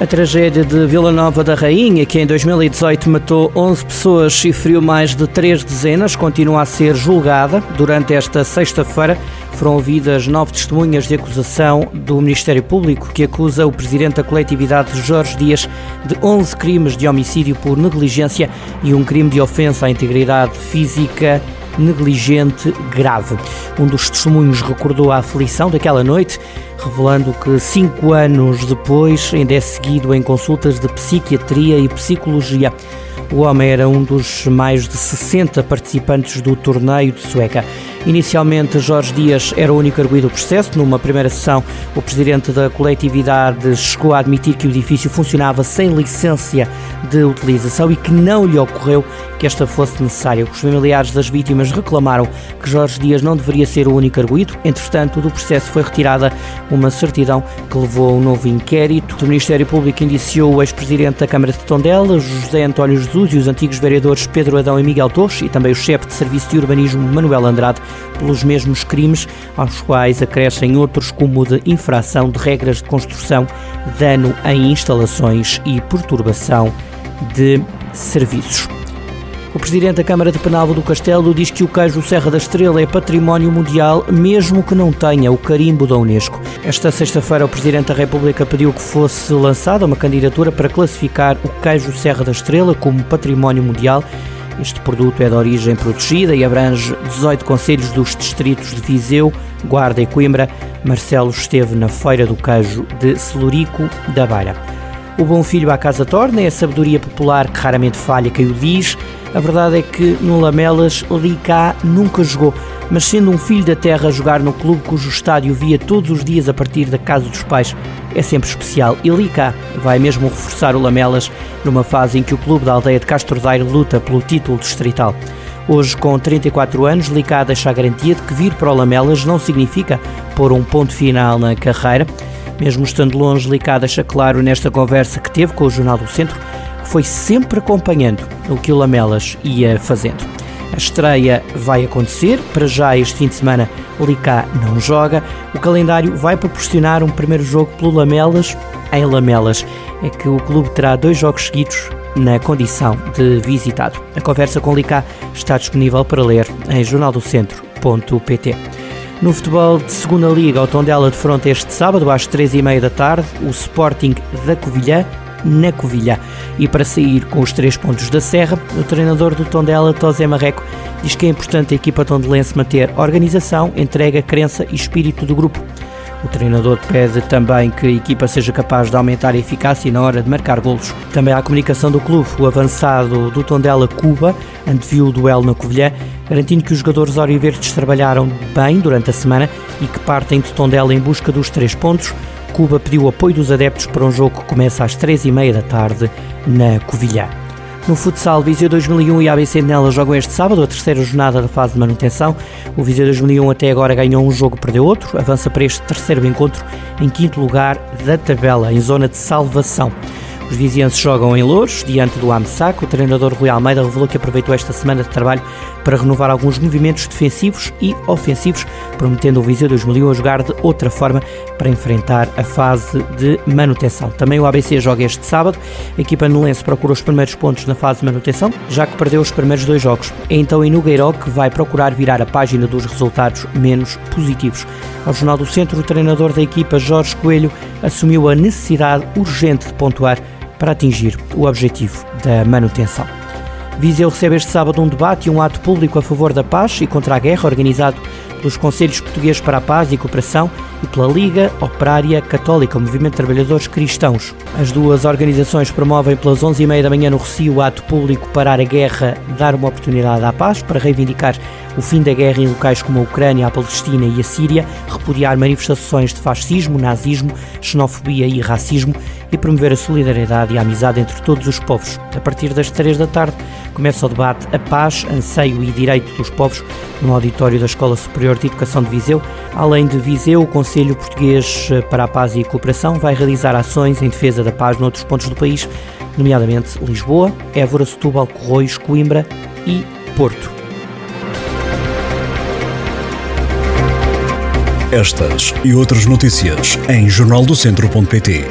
A tragédia de Vila Nova da Rainha, que em 2018 matou 11 pessoas e feriu mais de três dezenas, continua a ser julgada. Durante esta sexta-feira foram ouvidas nove testemunhas de acusação do Ministério Público, que acusa o presidente da coletividade Jorge Dias de 11 crimes de homicídio por negligência e um crime de ofensa à integridade física negligente grave. Um dos testemunhos recordou a aflição daquela noite, revelando que cinco anos depois ainda é seguido em consultas de psiquiatria e psicologia. O homem era um dos mais de 60 participantes do torneio de Sueca. Inicialmente, Jorge Dias era o único arguído do processo. Numa primeira sessão, o presidente da coletividade chegou a admitir que o edifício funcionava sem licença de utilização e que não lhe ocorreu que esta fosse necessária. Os familiares das vítimas reclamaram que Jorge Dias não deveria ser o único arguído. Entretanto, do processo foi retirada uma certidão que levou a um novo inquérito. O Ministério Público indiciou o ex-presidente da Câmara de Tondela, José António Jesus, e os antigos vereadores Pedro Adão e Miguel Torres, e também o chefe de Serviço de Urbanismo, Manuel Andrade, pelos mesmos crimes, aos quais acrescem outros como de infração de regras de construção, dano em instalações e perturbação de serviços. O presidente da Câmara de Penalvo do Castelo diz que o queijo Serra da Estrela é património mundial, mesmo que não tenha o carimbo da Unesco. Esta sexta-feira, o presidente da República pediu que fosse lançada uma candidatura para classificar o queijo Serra da Estrela como património mundial. Este produto é de origem protegida e abrange 18 conselhos dos distritos de Viseu, Guarda e Coimbra. Marcelo esteve na Feira do Queijo de Celurico da Beira. O bom filho à casa torna é a sabedoria popular que raramente falha quem o diz. A verdade é que no Lamelas, Licá nunca jogou, mas sendo um filho da terra a jogar no clube cujo estádio via todos os dias a partir da casa dos pais, é sempre especial. E Licá vai mesmo reforçar o Lamelas numa fase em que o clube da aldeia de Castro Daire luta pelo título distrital. Hoje, com 34 anos, Licá deixa a garantia de que vir para o Lamelas não significa pôr um ponto final na carreira. Mesmo estando longe, Licá deixa claro nesta conversa que teve com o Jornal do Centro foi sempre acompanhando o que o Lamelas ia fazendo. A estreia vai acontecer, para já este fim de semana Licá não joga. O calendário vai proporcionar um primeiro jogo pelo Lamelas em Lamelas. É que o clube terá dois jogos seguidos na condição de visitado. A conversa com Licá está disponível para ler em jornaldocentro.pt. No futebol de segunda liga, o Tondela de fronte este sábado às três e meia da tarde, o Sporting da Covilhã na Covilhã. E para sair com os três pontos da Serra, o treinador do Tondela, Tosé Marreco, diz que é importante a equipa tondelense manter organização, entrega, crença e espírito do grupo. O treinador pede também que a equipa seja capaz de aumentar a eficácia na hora de marcar golos. Também há a comunicação do clube. O avançado do Tondela Cuba anteviu o duelo na Covilhã, garantindo que os jogadores oriverdes trabalharam bem durante a semana e que partem de Tondela em busca dos três pontos. Cuba pediu apoio dos adeptos para um jogo que começa às três e meia da tarde na Covilhã. No futsal, Viseu 2001 e ABC Nela jogam este sábado a terceira jornada da fase de manutenção. O Viseu 2001 até agora ganhou um jogo, perdeu outro, avança para este terceiro encontro em quinto lugar da tabela, em zona de salvação. Os vizienses jogam em Louros, diante do AMSAC. O treinador Rui Almeida revelou que aproveitou esta semana de trabalho para renovar alguns movimentos defensivos e ofensivos, prometendo o Viseu 2001 a jogar de outra forma para enfrentar a fase de manutenção. Também o ABC joga este sábado. A equipa nulense procura os primeiros pontos na fase de manutenção, já que perdeu os primeiros dois jogos. É então em Nogueiró que vai procurar virar a página dos resultados menos positivos. Ao Jornal do Centro, o treinador da equipa, Jorge Coelho, assumiu a necessidade urgente de pontuar para atingir o objetivo da manutenção. Viseu recebe este sábado um debate e um ato público a favor da paz e contra a guerra, organizado pelos Conselhos Portugueses para a Paz e Cooperação e pela Liga Operária Católica, o Movimento de Trabalhadores Cristãos. As duas organizações promovem pelas 11h30 da manhã no Recio o ato público Parar a Guerra, Dar uma Oportunidade à Paz, para reivindicar o fim da guerra em locais como a Ucrânia, a Palestina e a Síria, repudiar manifestações de fascismo, nazismo, xenofobia e racismo e promover a solidariedade e a amizade entre todos os povos. A partir das três da tarde começa o debate A Paz, Anseio e Direito dos Povos no auditório da Escola Superior de Educação de Viseu. Além de Viseu, o Conselho Português para a Paz e a Cooperação vai realizar ações em defesa da paz noutros pontos do país, nomeadamente Lisboa, Évora, Setúbal, Corroios, Coimbra e Porto. Estas e outras notícias em jornaldocentro.pt.